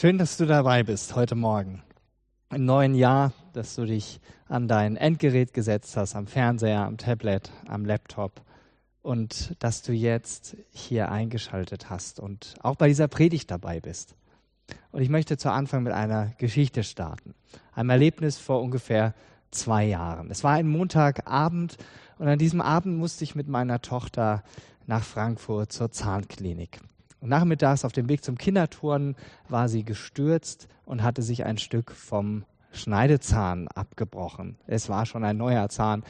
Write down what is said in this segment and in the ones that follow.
Schön, dass du dabei bist heute Morgen. Im neuen Jahr, dass du dich an dein Endgerät gesetzt hast, am Fernseher, am Tablet, am Laptop und dass du jetzt hier eingeschaltet hast und auch bei dieser Predigt dabei bist. Und ich möchte zu Anfang mit einer Geschichte starten. Einem Erlebnis vor ungefähr zwei Jahren. Es war ein Montagabend und an diesem Abend musste ich mit meiner Tochter nach Frankfurt zur Zahnklinik. Und nachmittags auf dem Weg zum Kinderturnen war sie gestürzt und hatte sich ein Stück vom Schneidezahn abgebrochen. Es war schon ein neuer Zahn.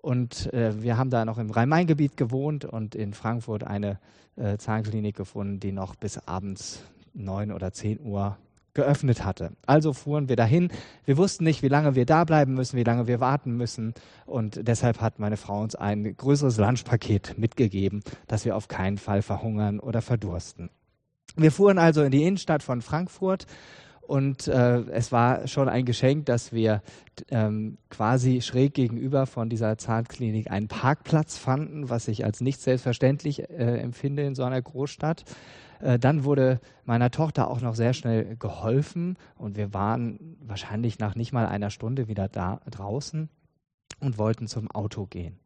Und äh, wir haben da noch im Rhein-Main-Gebiet gewohnt und in Frankfurt eine äh, Zahnklinik gefunden, die noch bis abends neun oder zehn Uhr geöffnet hatte. Also fuhren wir dahin. Wir wussten nicht, wie lange wir da bleiben müssen, wie lange wir warten müssen. Und deshalb hat meine Frau uns ein größeres Lunchpaket mitgegeben, dass wir auf keinen Fall verhungern oder verdursten. Wir fuhren also in die Innenstadt von Frankfurt und äh, es war schon ein Geschenk, dass wir ähm, quasi schräg gegenüber von dieser Zahnklinik einen Parkplatz fanden, was ich als nicht selbstverständlich äh, empfinde in so einer Großstadt. Äh, dann wurde meiner Tochter auch noch sehr schnell geholfen und wir waren wahrscheinlich nach nicht mal einer Stunde wieder da draußen und wollten zum Auto gehen.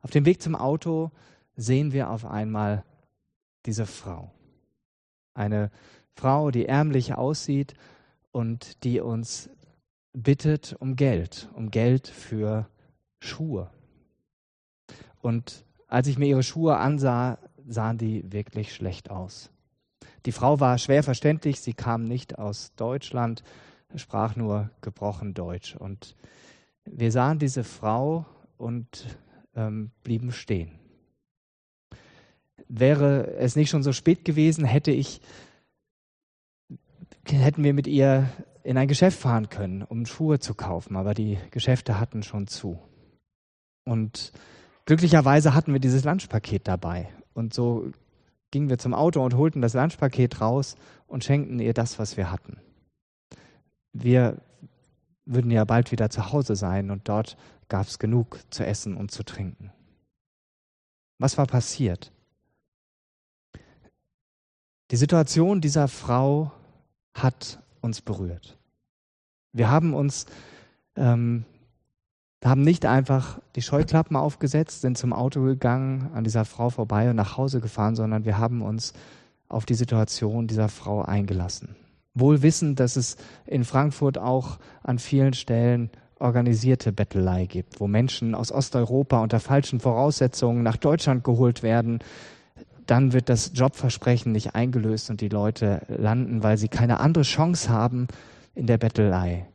Auf dem Weg zum Auto sehen wir auf einmal diese Frau. Eine Frau, die ärmlich aussieht und die uns bittet um Geld, um Geld für Schuhe. Und als ich mir ihre Schuhe ansah, sahen die wirklich schlecht aus. Die Frau war schwer verständlich, sie kam nicht aus Deutschland, sprach nur gebrochen Deutsch. Und wir sahen diese Frau und ähm, blieben stehen. Wäre es nicht schon so spät gewesen, hätte ich, hätten wir mit ihr in ein Geschäft fahren können, um Schuhe zu kaufen, aber die Geschäfte hatten schon zu. Und glücklicherweise hatten wir dieses Lunchpaket dabei. Und so gingen wir zum Auto und holten das Lunchpaket raus und schenkten ihr das, was wir hatten. Wir würden ja bald wieder zu Hause sein und dort gab es genug zu essen und zu trinken. Was war passiert? Die Situation dieser Frau hat uns berührt. Wir haben uns ähm, haben nicht einfach die Scheuklappen aufgesetzt, sind zum Auto gegangen, an dieser Frau vorbei und nach Hause gefahren, sondern wir haben uns auf die Situation dieser Frau eingelassen. Wohl wissend, dass es in Frankfurt auch an vielen Stellen organisierte Bettelei gibt, wo Menschen aus Osteuropa unter falschen Voraussetzungen nach Deutschland geholt werden. Dann wird das Jobversprechen nicht eingelöst und die Leute landen, weil sie keine andere Chance haben in der Bettelei.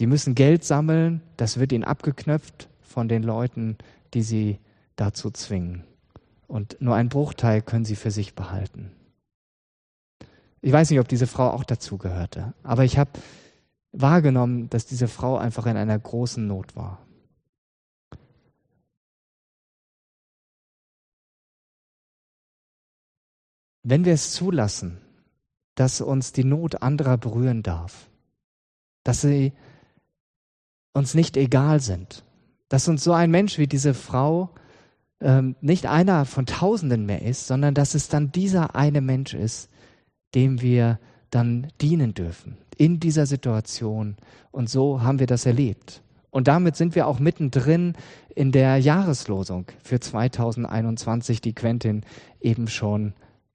Die müssen Geld sammeln, das wird ihnen abgeknöpft von den Leuten, die sie dazu zwingen. Und nur einen Bruchteil können sie für sich behalten. Ich weiß nicht, ob diese Frau auch dazu gehörte, aber ich habe wahrgenommen, dass diese Frau einfach in einer großen Not war. Wenn wir es zulassen, dass uns die Not anderer berühren darf, dass sie uns nicht egal sind. Dass uns so ein Mensch wie diese Frau ähm, nicht einer von Tausenden mehr ist, sondern dass es dann dieser eine Mensch ist, dem wir dann dienen dürfen in dieser Situation. Und so haben wir das erlebt. Und damit sind wir auch mittendrin in der Jahreslosung für 2021, die Quentin eben schon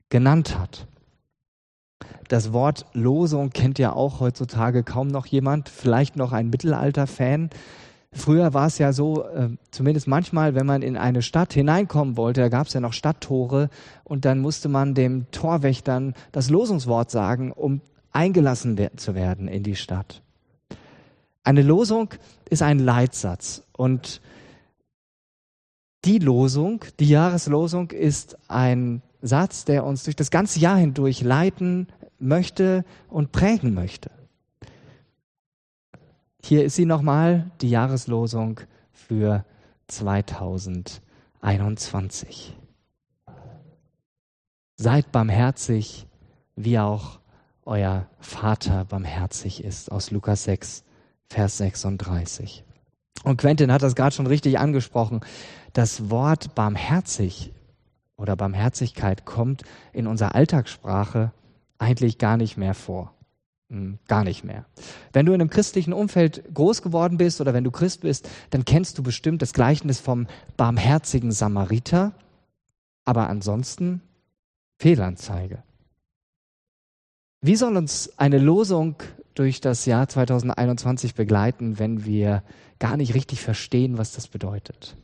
genannt hat. Das Wort Losung kennt ja auch heutzutage kaum noch jemand, vielleicht noch ein Mittelalter-Fan. Früher war es ja so, äh, zumindest manchmal, wenn man in eine Stadt hineinkommen wollte, da gab es ja noch Stadttore und dann musste man dem Torwächtern das Losungswort sagen, um eingelassen zu werden in die Stadt. Eine Losung ist ein Leitsatz und die Losung, die Jahreslosung ist ein Satz, der uns durch das ganze Jahr hindurch leiten möchte und prägen möchte. Hier ist sie nochmal, die Jahreslosung für 2021. Seid barmherzig, wie auch euer Vater barmherzig ist, aus Lukas 6, Vers 36. Und Quentin hat das gerade schon richtig angesprochen. Das Wort barmherzig oder Barmherzigkeit kommt in unserer Alltagssprache eigentlich gar nicht mehr vor. Hm, gar nicht mehr. Wenn du in einem christlichen Umfeld groß geworden bist oder wenn du Christ bist, dann kennst du bestimmt das Gleichnis vom barmherzigen Samariter. Aber ansonsten Fehlanzeige. Wie soll uns eine Losung durch das Jahr 2021 begleiten, wenn wir gar nicht richtig verstehen, was das bedeutet?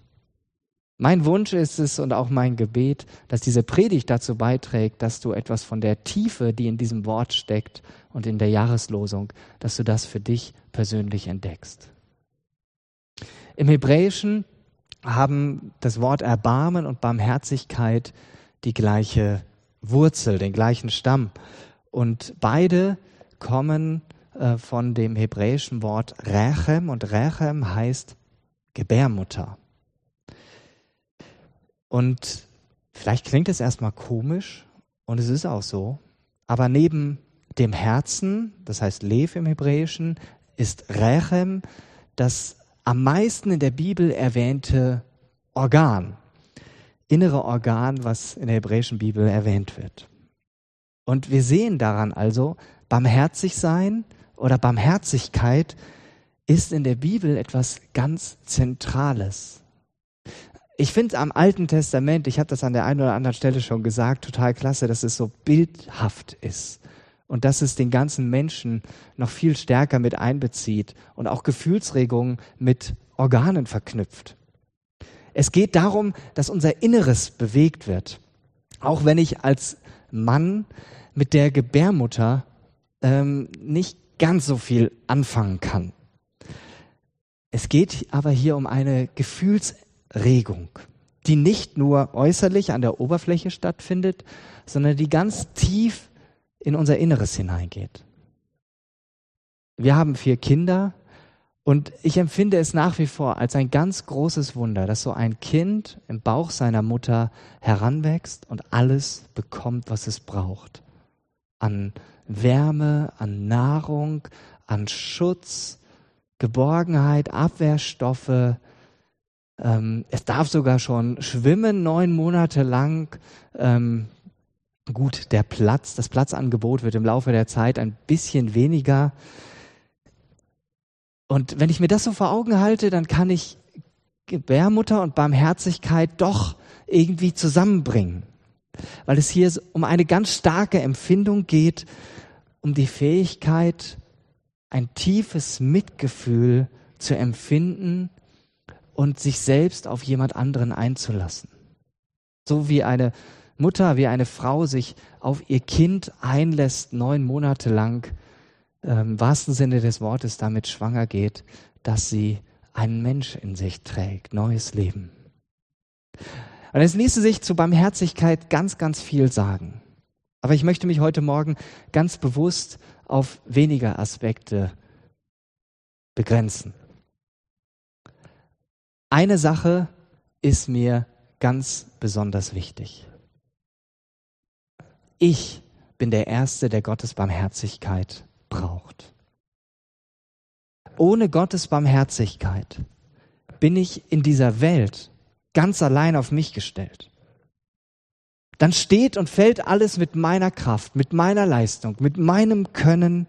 Mein Wunsch ist es und auch mein Gebet, dass diese Predigt dazu beiträgt, dass du etwas von der Tiefe, die in diesem Wort steckt und in der Jahreslosung, dass du das für dich persönlich entdeckst. Im Hebräischen haben das Wort Erbarmen und Barmherzigkeit die gleiche Wurzel, den gleichen Stamm. Und beide kommen äh, von dem hebräischen Wort Rechem und Rechem heißt Gebärmutter. Und vielleicht klingt es erstmal komisch und es ist auch so, aber neben dem Herzen, das heißt Lev im Hebräischen, ist Rechem das am meisten in der Bibel erwähnte Organ, innere Organ, was in der hebräischen Bibel erwähnt wird. Und wir sehen daran also, barmherzig sein oder Barmherzigkeit ist in der Bibel etwas ganz Zentrales. Ich finde am Alten Testament, ich habe das an der einen oder anderen Stelle schon gesagt, total klasse, dass es so bildhaft ist und dass es den ganzen Menschen noch viel stärker mit einbezieht und auch Gefühlsregungen mit Organen verknüpft. Es geht darum, dass unser Inneres bewegt wird. Auch wenn ich als Mann mit der Gebärmutter ähm, nicht ganz so viel anfangen kann. Es geht aber hier um eine Gefühls Regung, die nicht nur äußerlich an der Oberfläche stattfindet, sondern die ganz tief in unser Inneres hineingeht. Wir haben vier Kinder und ich empfinde es nach wie vor als ein ganz großes Wunder, dass so ein Kind im Bauch seiner Mutter heranwächst und alles bekommt, was es braucht. An Wärme, an Nahrung, an Schutz, Geborgenheit, Abwehrstoffe, ähm, es darf sogar schon schwimmen neun Monate lang. Ähm, gut, der Platz, das Platzangebot wird im Laufe der Zeit ein bisschen weniger. Und wenn ich mir das so vor Augen halte, dann kann ich Gebärmutter und Barmherzigkeit doch irgendwie zusammenbringen. Weil es hier um eine ganz starke Empfindung geht, um die Fähigkeit, ein tiefes Mitgefühl zu empfinden und sich selbst auf jemand anderen einzulassen. So wie eine Mutter, wie eine Frau sich auf ihr Kind einlässt, neun Monate lang, ähm, im wahrsten Sinne des Wortes damit schwanger geht, dass sie einen Mensch in sich trägt, neues Leben. Und es ließe sich zu Barmherzigkeit ganz, ganz viel sagen. Aber ich möchte mich heute Morgen ganz bewusst auf weniger Aspekte begrenzen. Eine Sache ist mir ganz besonders wichtig. Ich bin der Erste, der Gottes Barmherzigkeit braucht. Ohne Gottes Barmherzigkeit bin ich in dieser Welt ganz allein auf mich gestellt. Dann steht und fällt alles mit meiner Kraft, mit meiner Leistung, mit meinem Können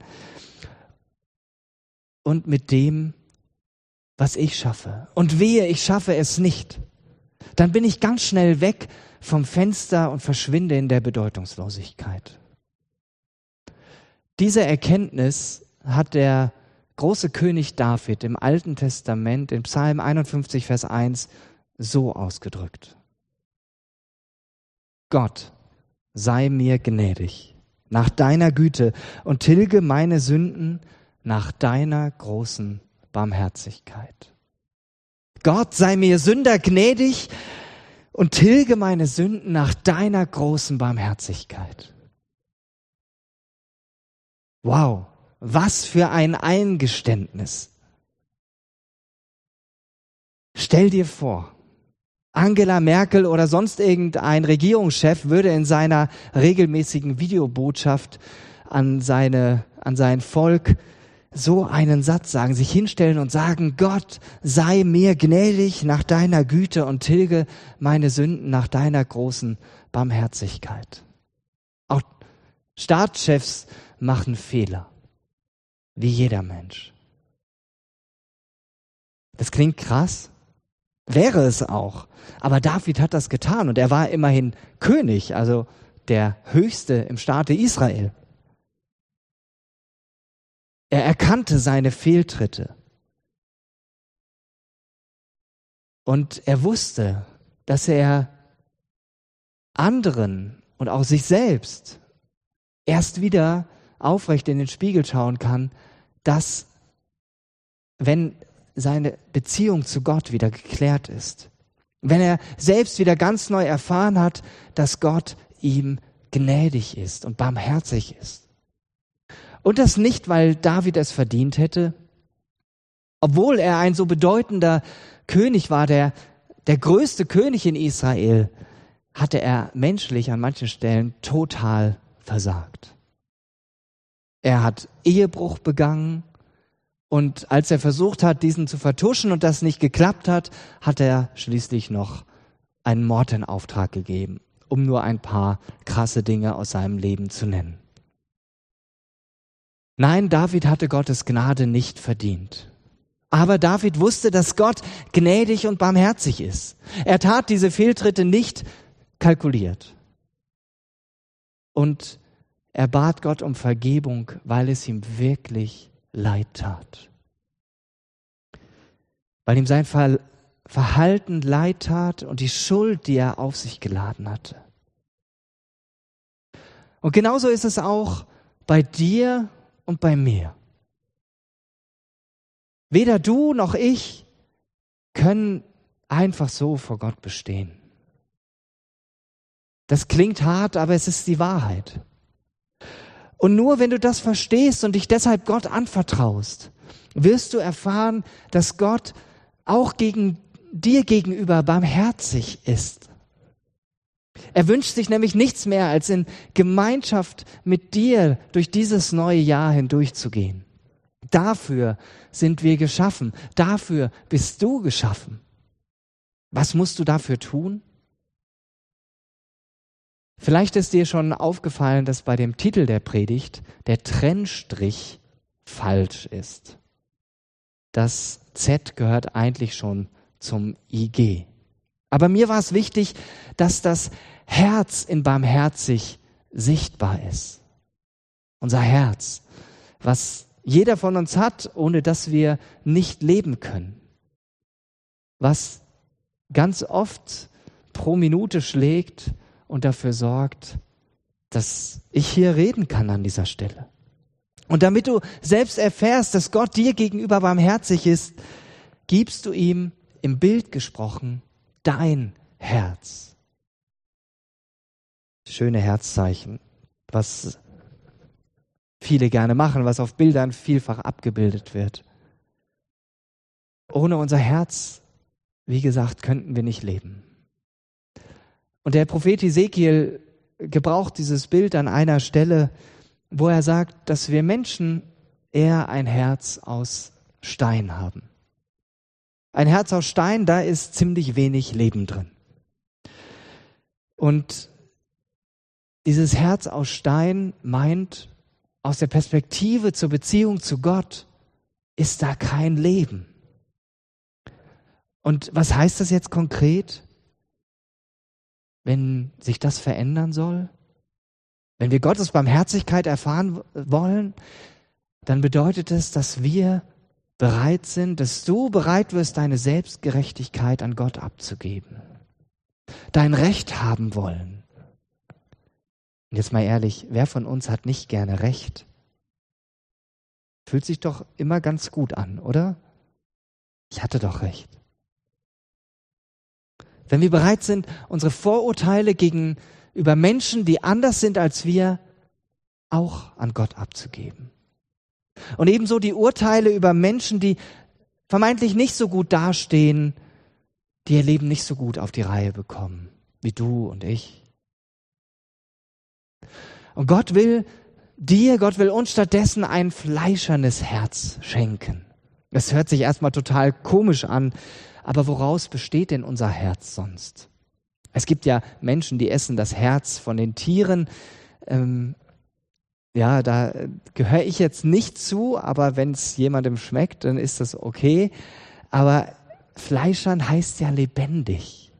und mit dem, was ich schaffe. Und wehe, ich schaffe es nicht. Dann bin ich ganz schnell weg vom Fenster und verschwinde in der Bedeutungslosigkeit. Diese Erkenntnis hat der große König David im Alten Testament in Psalm 51, Vers 1 so ausgedrückt. Gott sei mir gnädig nach deiner Güte und tilge meine Sünden nach deiner großen Barmherzigkeit. Gott sei mir Sünder gnädig und tilge meine Sünden nach deiner großen Barmherzigkeit. Wow, was für ein Eingeständnis. Stell dir vor, Angela Merkel oder sonst irgendein Regierungschef würde in seiner regelmäßigen Videobotschaft an seine, an sein Volk so einen Satz sagen, sich hinstellen und sagen, Gott, sei mir gnädig nach deiner Güte und tilge meine Sünden nach deiner großen Barmherzigkeit. Auch Staatschefs machen Fehler. Wie jeder Mensch. Das klingt krass. Wäre es auch. Aber David hat das getan und er war immerhin König, also der Höchste im Staate Israel. Er erkannte seine Fehltritte. Und er wusste, dass er anderen und auch sich selbst erst wieder aufrecht in den Spiegel schauen kann, dass wenn seine Beziehung zu Gott wieder geklärt ist, wenn er selbst wieder ganz neu erfahren hat, dass Gott ihm gnädig ist und barmherzig ist. Und das nicht, weil David es verdient hätte, obwohl er ein so bedeutender König war, der, der größte König in Israel, hatte er menschlich an manchen Stellen total versagt. Er hat Ehebruch begangen und als er versucht hat, diesen zu vertuschen und das nicht geklappt hat, hat er schließlich noch einen Mord in Auftrag gegeben, um nur ein paar krasse Dinge aus seinem Leben zu nennen. Nein, David hatte Gottes Gnade nicht verdient. Aber David wusste, dass Gott gnädig und barmherzig ist. Er tat diese Fehltritte nicht kalkuliert. Und er bat Gott um Vergebung, weil es ihm wirklich leid tat. Weil ihm sein Verhalten leid tat und die Schuld, die er auf sich geladen hatte. Und genauso ist es auch bei dir und bei mir. Weder du noch ich können einfach so vor Gott bestehen. Das klingt hart, aber es ist die Wahrheit. Und nur wenn du das verstehst und dich deshalb Gott anvertraust, wirst du erfahren, dass Gott auch gegen dir gegenüber barmherzig ist. Er wünscht sich nämlich nichts mehr, als in Gemeinschaft mit dir durch dieses neue Jahr hindurchzugehen. Dafür sind wir geschaffen. Dafür bist du geschaffen. Was musst du dafür tun? Vielleicht ist dir schon aufgefallen, dass bei dem Titel der Predigt der Trennstrich falsch ist. Das Z gehört eigentlich schon zum IG. Aber mir war es wichtig, dass das Herz in barmherzig sichtbar ist. Unser Herz, was jeder von uns hat, ohne dass wir nicht leben können. Was ganz oft pro Minute schlägt und dafür sorgt, dass ich hier reden kann an dieser Stelle. Und damit du selbst erfährst, dass Gott dir gegenüber barmherzig ist, gibst du ihm im Bild gesprochen dein Herz. Schöne Herzzeichen, was viele gerne machen, was auf Bildern vielfach abgebildet wird. Ohne unser Herz, wie gesagt, könnten wir nicht leben. Und der Prophet Ezekiel gebraucht dieses Bild an einer Stelle, wo er sagt, dass wir Menschen eher ein Herz aus Stein haben. Ein Herz aus Stein, da ist ziemlich wenig Leben drin. Und dieses Herz aus Stein meint, aus der Perspektive zur Beziehung zu Gott ist da kein Leben. Und was heißt das jetzt konkret? wenn sich das verändern soll? Wenn wir Gottes Barmherzigkeit erfahren wollen, dann bedeutet es, dass wir bereit sind, dass du bereit wirst, deine Selbstgerechtigkeit an Gott abzugeben. Dein Recht haben wollen. Und jetzt mal ehrlich, wer von uns hat nicht gerne Recht? Fühlt sich doch immer ganz gut an, oder? Ich hatte doch Recht. Wenn wir bereit sind, unsere Vorurteile gegenüber Menschen, die anders sind als wir, auch an Gott abzugeben. Und ebenso die Urteile über Menschen, die vermeintlich nicht so gut dastehen, die ihr Leben nicht so gut auf die Reihe bekommen, wie du und ich. Und Gott will dir, Gott will uns stattdessen ein fleischernes Herz schenken. Das hört sich erstmal total komisch an, aber woraus besteht denn unser Herz sonst? Es gibt ja Menschen, die essen das Herz von den Tieren. Ähm, ja, da gehöre ich jetzt nicht zu, aber wenn es jemandem schmeckt, dann ist das okay. Aber Fleischern heißt ja lebendig.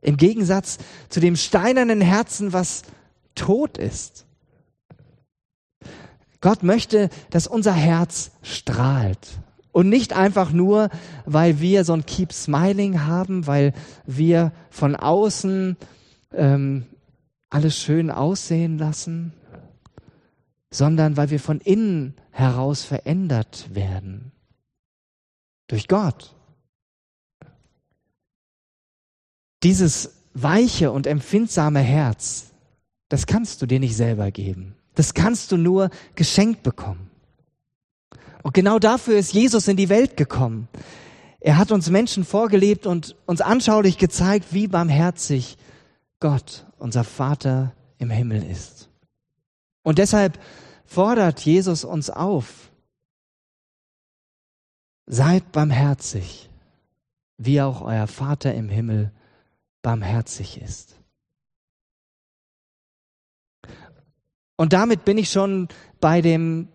Im Gegensatz zu dem steinernen Herzen, was tot ist. Gott möchte, dass unser Herz strahlt. Und nicht einfach nur, weil wir so ein Keep Smiling haben, weil wir von außen ähm, alles schön aussehen lassen, sondern weil wir von innen heraus verändert werden. Durch Gott. Dieses weiche und empfindsame Herz, das kannst du dir nicht selber geben. Das kannst du nur geschenkt bekommen. Und genau dafür ist Jesus in die Welt gekommen. Er hat uns Menschen vorgelebt und uns anschaulich gezeigt, wie barmherzig Gott, unser Vater im Himmel ist. Und deshalb fordert Jesus uns auf, seid barmherzig, wie auch euer Vater im Himmel barmherzig ist. Und damit bin ich schon bei dem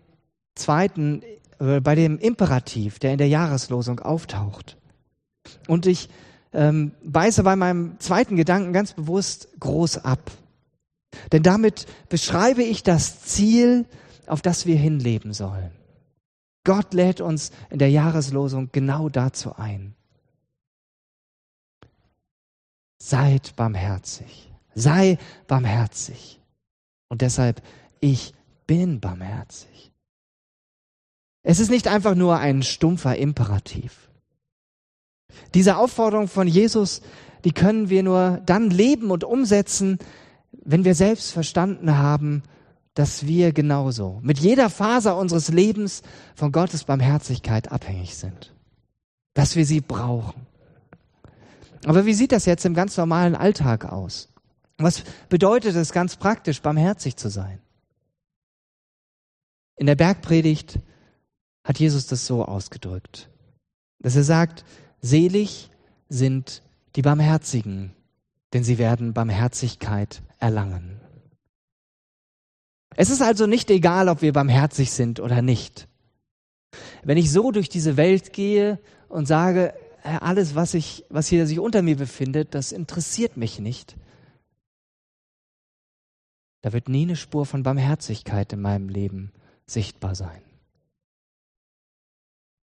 zweiten, äh, bei dem Imperativ, der in der Jahreslosung auftaucht. Und ich ähm, beiße bei meinem zweiten Gedanken ganz bewusst groß ab. Denn damit beschreibe ich das Ziel, auf das wir hinleben sollen. Gott lädt uns in der Jahreslosung genau dazu ein. Seid barmherzig. Sei barmherzig. Und deshalb, ich bin barmherzig. Es ist nicht einfach nur ein stumpfer Imperativ. Diese Aufforderung von Jesus, die können wir nur dann leben und umsetzen, wenn wir selbst verstanden haben, dass wir genauso mit jeder Faser unseres Lebens von Gottes Barmherzigkeit abhängig sind. Dass wir sie brauchen. Aber wie sieht das jetzt im ganz normalen Alltag aus? Was bedeutet es ganz praktisch, barmherzig zu sein? In der Bergpredigt hat Jesus das so ausgedrückt, dass er sagt, selig sind die Barmherzigen, denn sie werden Barmherzigkeit erlangen. Es ist also nicht egal, ob wir barmherzig sind oder nicht. Wenn ich so durch diese Welt gehe und sage, alles, was, ich, was hier sich unter mir befindet, das interessiert mich nicht, da wird nie eine Spur von Barmherzigkeit in meinem Leben sichtbar sein.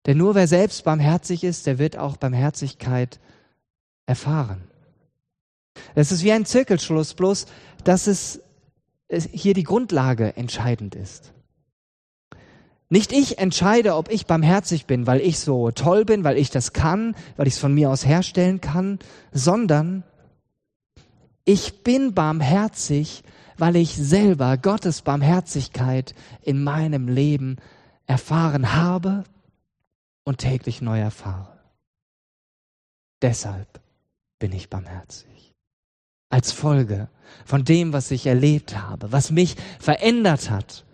Denn nur wer selbst barmherzig ist, der wird auch Barmherzigkeit erfahren. Es ist wie ein Zirkelschluss, bloß dass es hier die Grundlage entscheidend ist. Nicht ich entscheide, ob ich barmherzig bin, weil ich so toll bin, weil ich das kann, weil ich es von mir aus herstellen kann, sondern ich bin barmherzig, weil ich selber Gottes Barmherzigkeit in meinem Leben erfahren habe und täglich neu erfahre. Deshalb bin ich barmherzig. Als Folge von dem, was ich erlebt habe, was mich verändert hat.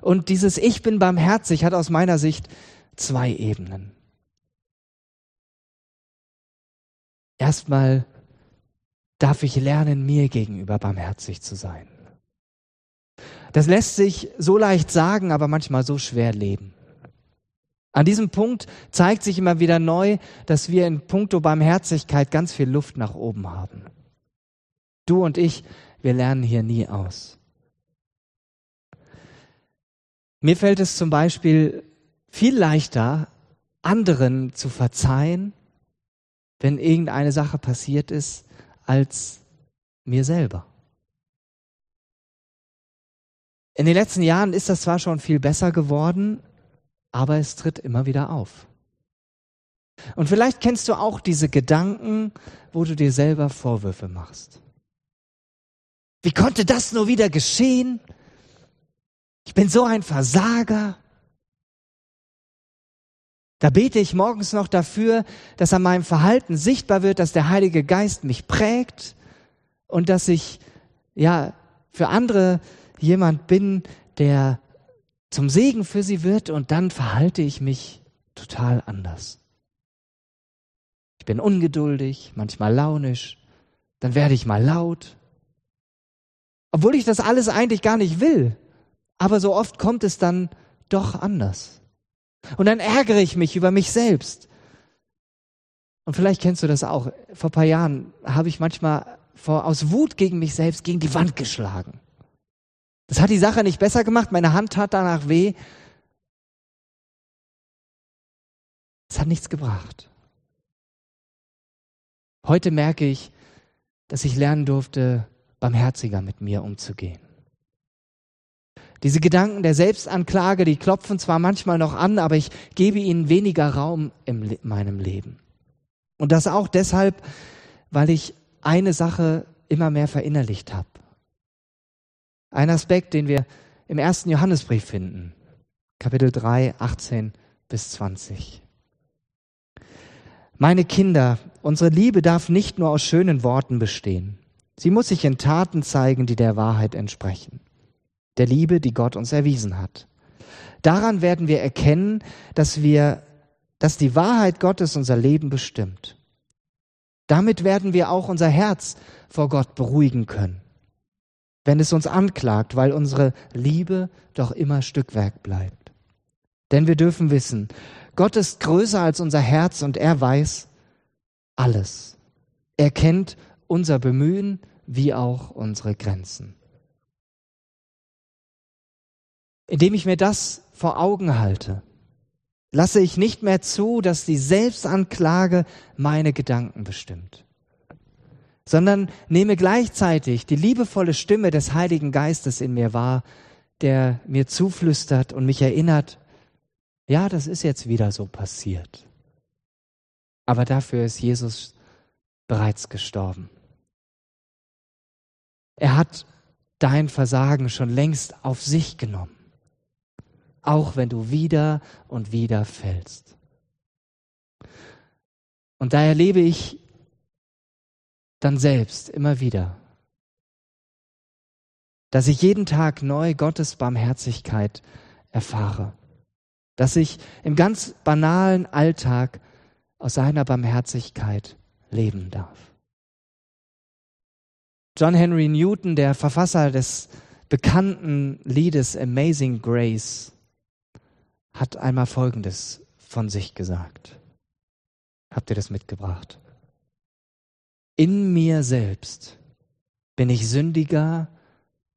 Und dieses Ich bin barmherzig hat aus meiner Sicht zwei Ebenen. Erstmal darf ich lernen, mir gegenüber barmherzig zu sein. Das lässt sich so leicht sagen, aber manchmal so schwer leben. An diesem Punkt zeigt sich immer wieder neu, dass wir in puncto Barmherzigkeit ganz viel Luft nach oben haben. Du und ich, wir lernen hier nie aus. Mir fällt es zum Beispiel viel leichter, anderen zu verzeihen, wenn irgendeine Sache passiert ist, als mir selber. In den letzten Jahren ist das zwar schon viel besser geworden, aber es tritt immer wieder auf. Und vielleicht kennst du auch diese Gedanken, wo du dir selber Vorwürfe machst. Wie konnte das nur wieder geschehen? Ich bin so ein Versager. Da bete ich morgens noch dafür, dass an meinem Verhalten sichtbar wird, dass der Heilige Geist mich prägt und dass ich ja für andere jemand bin, der zum Segen für sie wird und dann verhalte ich mich total anders. Ich bin ungeduldig, manchmal launisch, dann werde ich mal laut. Obwohl ich das alles eigentlich gar nicht will. Aber so oft kommt es dann doch anders. Und dann ärgere ich mich über mich selbst. Und vielleicht kennst du das auch. Vor paar Jahren habe ich manchmal vor, aus Wut gegen mich selbst gegen die Wand geschlagen. Das hat die Sache nicht besser gemacht. Meine Hand tat danach weh. Es hat nichts gebracht. Heute merke ich, dass ich lernen durfte, barmherziger mit mir umzugehen. Diese Gedanken der Selbstanklage, die klopfen zwar manchmal noch an, aber ich gebe ihnen weniger Raum in meinem Leben. Und das auch deshalb, weil ich eine Sache immer mehr verinnerlicht habe. Ein Aspekt, den wir im ersten Johannesbrief finden, Kapitel 3, 18 bis 20. Meine Kinder, unsere Liebe darf nicht nur aus schönen Worten bestehen. Sie muss sich in Taten zeigen, die der Wahrheit entsprechen. Der Liebe, die Gott uns erwiesen hat. Daran werden wir erkennen, dass wir, dass die Wahrheit Gottes unser Leben bestimmt. Damit werden wir auch unser Herz vor Gott beruhigen können, wenn es uns anklagt, weil unsere Liebe doch immer Stückwerk bleibt. Denn wir dürfen wissen, Gott ist größer als unser Herz und er weiß alles. Er kennt unser Bemühen wie auch unsere Grenzen. Indem ich mir das vor Augen halte, lasse ich nicht mehr zu, dass die Selbstanklage meine Gedanken bestimmt, sondern nehme gleichzeitig die liebevolle Stimme des Heiligen Geistes in mir wahr, der mir zuflüstert und mich erinnert, ja, das ist jetzt wieder so passiert. Aber dafür ist Jesus bereits gestorben. Er hat dein Versagen schon längst auf sich genommen, auch wenn du wieder und wieder fällst. Und da erlebe ich dann selbst immer wieder, dass ich jeden Tag neu Gottes Barmherzigkeit erfahre dass ich im ganz banalen Alltag aus seiner Barmherzigkeit leben darf. John Henry Newton, der Verfasser des bekannten Liedes Amazing Grace, hat einmal Folgendes von sich gesagt. Habt ihr das mitgebracht? In mir selbst bin ich sündiger,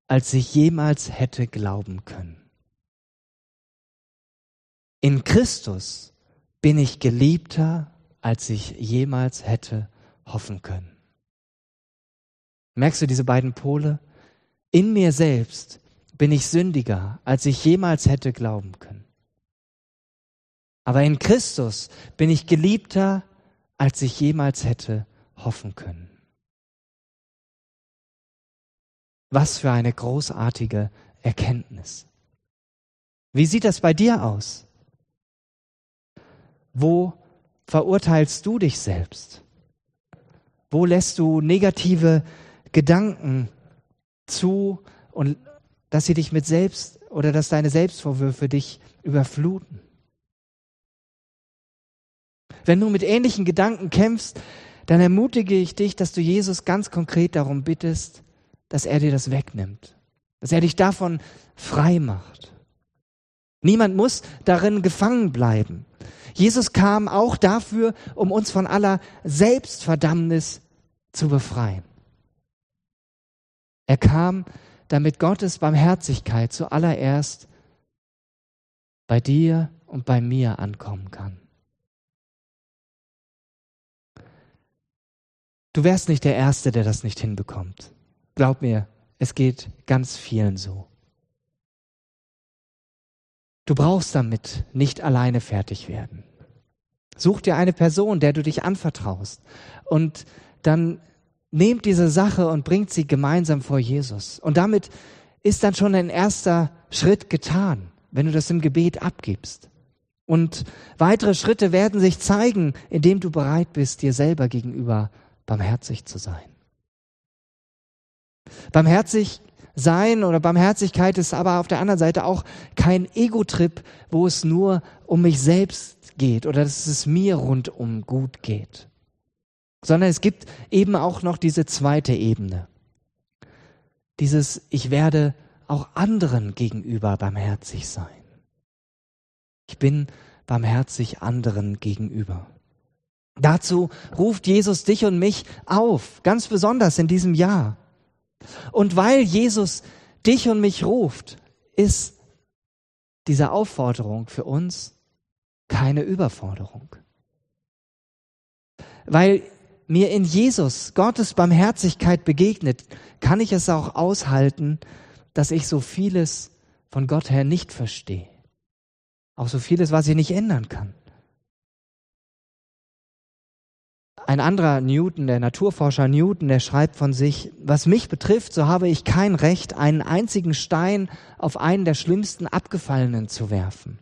als ich jemals hätte glauben können. In Christus bin ich geliebter, als ich jemals hätte hoffen können. Merkst du diese beiden Pole? In mir selbst bin ich sündiger, als ich jemals hätte glauben können. Aber in Christus bin ich geliebter, als ich jemals hätte hoffen können. Was für eine großartige Erkenntnis. Wie sieht das bei dir aus? Wo verurteilst du dich selbst? Wo lässt du negative Gedanken zu und dass sie dich mit selbst oder dass deine Selbstvorwürfe dich überfluten? Wenn du mit ähnlichen Gedanken kämpfst, dann ermutige ich dich, dass du Jesus ganz konkret darum bittest, dass er dir das wegnimmt, dass er dich davon frei macht. Niemand muss darin gefangen bleiben. Jesus kam auch dafür, um uns von aller Selbstverdammnis zu befreien. Er kam, damit Gottes Barmherzigkeit zuallererst bei dir und bei mir ankommen kann. Du wärst nicht der Erste, der das nicht hinbekommt. Glaub mir, es geht ganz vielen so. Du brauchst damit nicht alleine fertig werden. Such dir eine Person, der du dich anvertraust und dann nehmt diese Sache und bringt sie gemeinsam vor Jesus. Und damit ist dann schon ein erster Schritt getan, wenn du das im Gebet abgibst. Und weitere Schritte werden sich zeigen, indem du bereit bist, dir selber gegenüber barmherzig zu sein. Barmherzig sein oder Barmherzigkeit ist aber auf der anderen Seite auch kein Ego-Trip, wo es nur um mich selbst geht oder dass es mir rundum gut geht. Sondern es gibt eben auch noch diese zweite Ebene. dieses Ich werde auch anderen gegenüber barmherzig sein. Ich bin barmherzig anderen gegenüber. Dazu ruft Jesus dich und mich auf, ganz besonders in diesem Jahr. Und weil Jesus dich und mich ruft, ist diese Aufforderung für uns keine Überforderung. Weil mir in Jesus Gottes Barmherzigkeit begegnet, kann ich es auch aushalten, dass ich so vieles von Gott her nicht verstehe. Auch so vieles, was ich nicht ändern kann. Ein anderer Newton, der Naturforscher Newton, der schreibt von sich, was mich betrifft, so habe ich kein Recht, einen einzigen Stein auf einen der schlimmsten Abgefallenen zu werfen.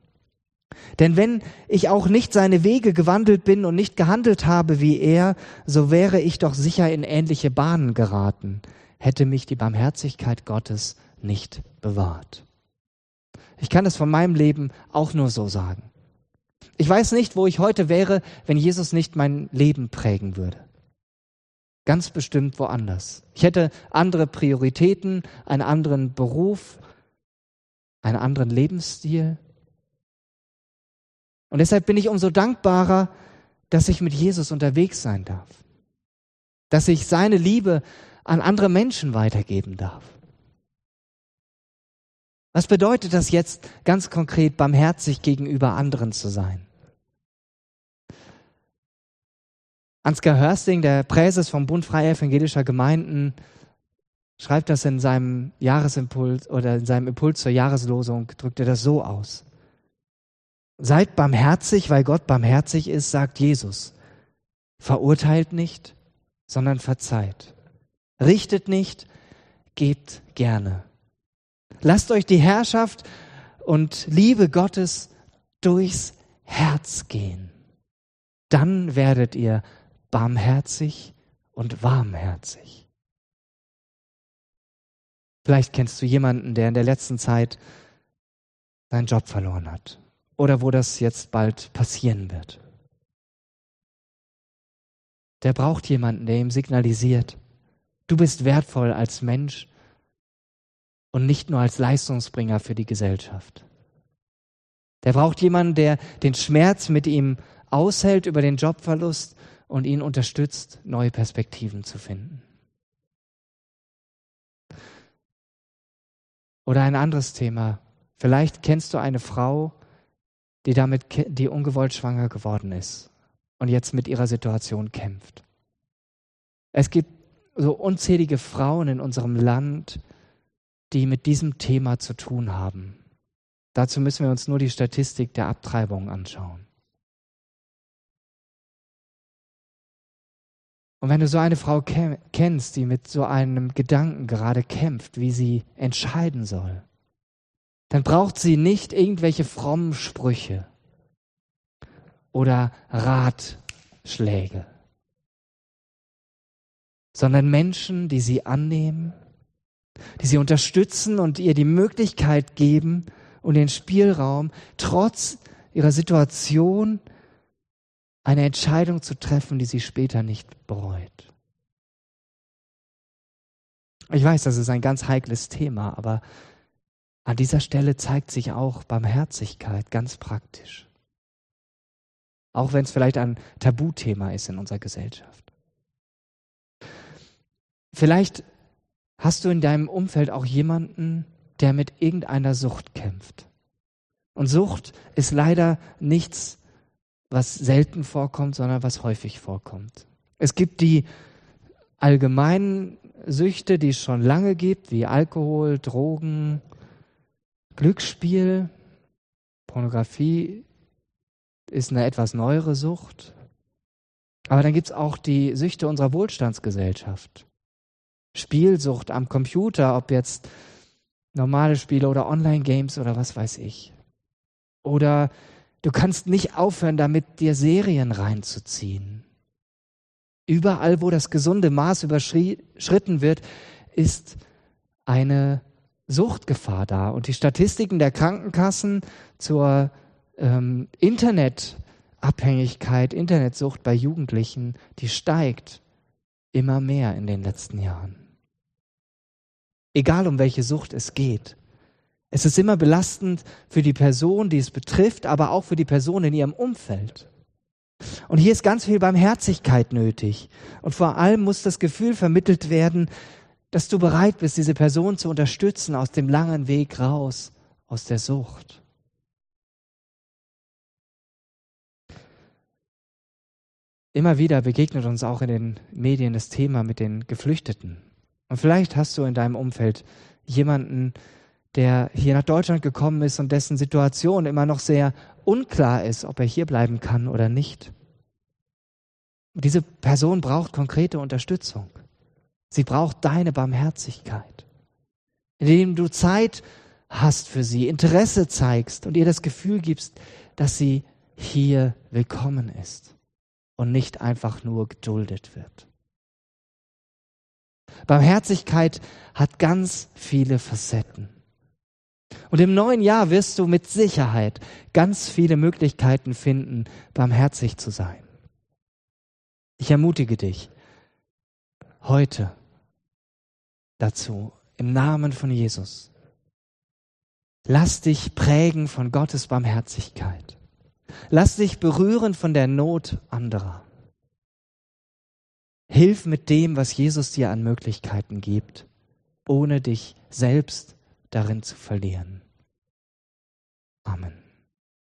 Denn wenn ich auch nicht seine Wege gewandelt bin und nicht gehandelt habe wie er, so wäre ich doch sicher in ähnliche Bahnen geraten, hätte mich die Barmherzigkeit Gottes nicht bewahrt. Ich kann es von meinem Leben auch nur so sagen. Ich weiß nicht, wo ich heute wäre, wenn Jesus nicht mein Leben prägen würde. Ganz bestimmt woanders. Ich hätte andere Prioritäten, einen anderen Beruf, einen anderen Lebensstil. Und deshalb bin ich umso dankbarer, dass ich mit Jesus unterwegs sein darf. Dass ich seine Liebe an andere Menschen weitergeben darf. Was bedeutet das jetzt ganz konkret, barmherzig gegenüber anderen zu sein? Ansgar Hörsting, der Präses vom Bund Freier Evangelischer Gemeinden, schreibt das in seinem Jahresimpuls oder in seinem Impuls zur Jahreslosung, drückt er das so aus. Seid barmherzig, weil Gott barmherzig ist, sagt Jesus. Verurteilt nicht, sondern verzeiht. Richtet nicht, gebt gerne. Lasst euch die Herrschaft und Liebe Gottes durchs Herz gehen. Dann werdet ihr barmherzig und warmherzig. Vielleicht kennst du jemanden, der in der letzten Zeit seinen Job verloren hat oder wo das jetzt bald passieren wird. Der braucht jemanden, der ihm signalisiert, du bist wertvoll als Mensch und nicht nur als Leistungsbringer für die Gesellschaft. Der braucht jemanden, der den Schmerz mit ihm aushält über den Jobverlust und ihn unterstützt, neue Perspektiven zu finden. Oder ein anderes Thema. Vielleicht kennst du eine Frau, die damit, die ungewollt schwanger geworden ist und jetzt mit ihrer Situation kämpft. Es gibt so unzählige Frauen in unserem Land, die mit diesem Thema zu tun haben. Dazu müssen wir uns nur die Statistik der Abtreibung anschauen. Und wenn du so eine Frau kennst, die mit so einem Gedanken gerade kämpft, wie sie entscheiden soll, dann braucht sie nicht irgendwelche frommen Sprüche oder Ratschläge, sondern Menschen, die sie annehmen, die sie unterstützen und ihr die Möglichkeit geben und den Spielraum, trotz ihrer Situation eine Entscheidung zu treffen, die sie später nicht bereut. Ich weiß, das ist ein ganz heikles Thema, aber an dieser Stelle zeigt sich auch Barmherzigkeit ganz praktisch. Auch wenn es vielleicht ein Tabuthema ist in unserer Gesellschaft. Vielleicht hast du in deinem Umfeld auch jemanden, der mit irgendeiner Sucht kämpft. Und Sucht ist leider nichts was selten vorkommt, sondern was häufig vorkommt. Es gibt die allgemeinen Süchte, die es schon lange gibt, wie Alkohol, Drogen, Glücksspiel, Pornografie ist eine etwas neuere Sucht. Aber dann gibt es auch die Süchte unserer Wohlstandsgesellschaft. Spielsucht am Computer, ob jetzt normale Spiele oder Online-Games oder was weiß ich. Oder Du kannst nicht aufhören, damit dir Serien reinzuziehen. Überall, wo das gesunde Maß überschritten wird, ist eine Suchtgefahr da. Und die Statistiken der Krankenkassen zur ähm, Internetabhängigkeit, Internetsucht bei Jugendlichen, die steigt immer mehr in den letzten Jahren. egal um welche Sucht es geht. Es ist immer belastend für die Person, die es betrifft, aber auch für die Person in ihrem Umfeld. Und hier ist ganz viel Barmherzigkeit nötig. Und vor allem muss das Gefühl vermittelt werden, dass du bereit bist, diese Person zu unterstützen aus dem langen Weg raus, aus der Sucht. Immer wieder begegnet uns auch in den Medien das Thema mit den Geflüchteten. Und vielleicht hast du in deinem Umfeld jemanden, der hier nach Deutschland gekommen ist und dessen Situation immer noch sehr unklar ist, ob er hier bleiben kann oder nicht. Und diese Person braucht konkrete Unterstützung. Sie braucht deine Barmherzigkeit, indem du Zeit hast für sie, Interesse zeigst und ihr das Gefühl gibst, dass sie hier willkommen ist und nicht einfach nur geduldet wird. Barmherzigkeit hat ganz viele Facetten. Und im neuen Jahr wirst du mit Sicherheit ganz viele Möglichkeiten finden, barmherzig zu sein. Ich ermutige dich heute dazu, im Namen von Jesus. Lass dich prägen von Gottes Barmherzigkeit. Lass dich berühren von der Not anderer. Hilf mit dem, was Jesus dir an Möglichkeiten gibt, ohne dich selbst darin zu verlieren. Amen.